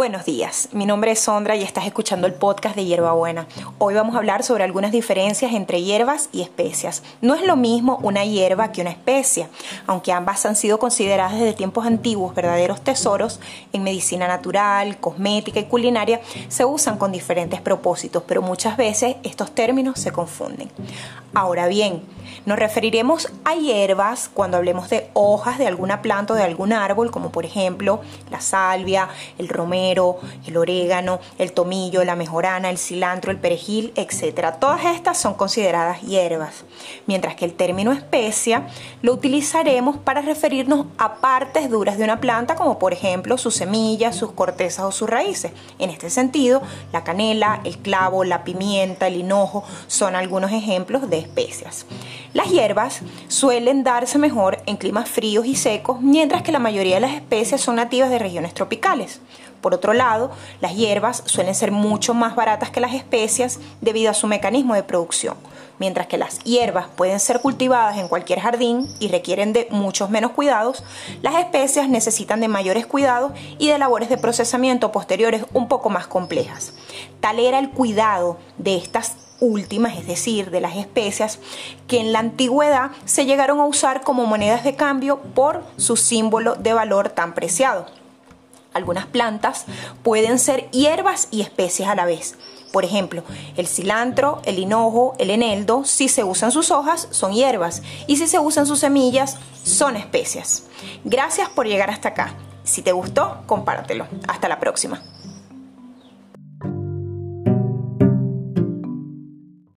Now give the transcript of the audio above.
Buenos días, mi nombre es Sondra y estás escuchando el podcast de Hierbabuena. Hoy vamos a hablar sobre algunas diferencias entre hierbas y especias. No es lo mismo una hierba que una especia, aunque ambas han sido consideradas desde tiempos antiguos verdaderos tesoros en medicina natural, cosmética y culinaria, se usan con diferentes propósitos, pero muchas veces estos términos se confunden. Ahora bien, nos referiremos a hierbas cuando hablemos de hojas de alguna planta o de algún árbol, como por ejemplo la salvia, el romero, el orégano, el tomillo, la mejorana, el cilantro, el perejil, etc. Todas estas son consideradas hierbas, mientras que el término especia lo utilizaremos para referirnos a partes duras de una planta, como por ejemplo sus semillas, sus cortezas o sus raíces. En este sentido, la canela, el clavo, la pimienta, el hinojo son algunos ejemplos de especias. Las hierbas suelen darse mejor en climas fríos y secos, mientras que la mayoría de las especies son nativas de regiones tropicales. Por otro lado, las hierbas suelen ser mucho más baratas que las especias debido a su mecanismo de producción. Mientras que las hierbas pueden ser cultivadas en cualquier jardín y requieren de muchos menos cuidados, las especias necesitan de mayores cuidados y de labores de procesamiento posteriores un poco más complejas. Tal era el cuidado de estas últimas, es decir, de las especias, que en la antigüedad se llegaron a usar como monedas de cambio por su símbolo de valor tan preciado. Algunas plantas pueden ser hierbas y especies a la vez. Por ejemplo, el cilantro, el hinojo, el eneldo, si se usan sus hojas, son hierbas y si se usan sus semillas, son especias. Gracias por llegar hasta acá. Si te gustó, compártelo. Hasta la próxima.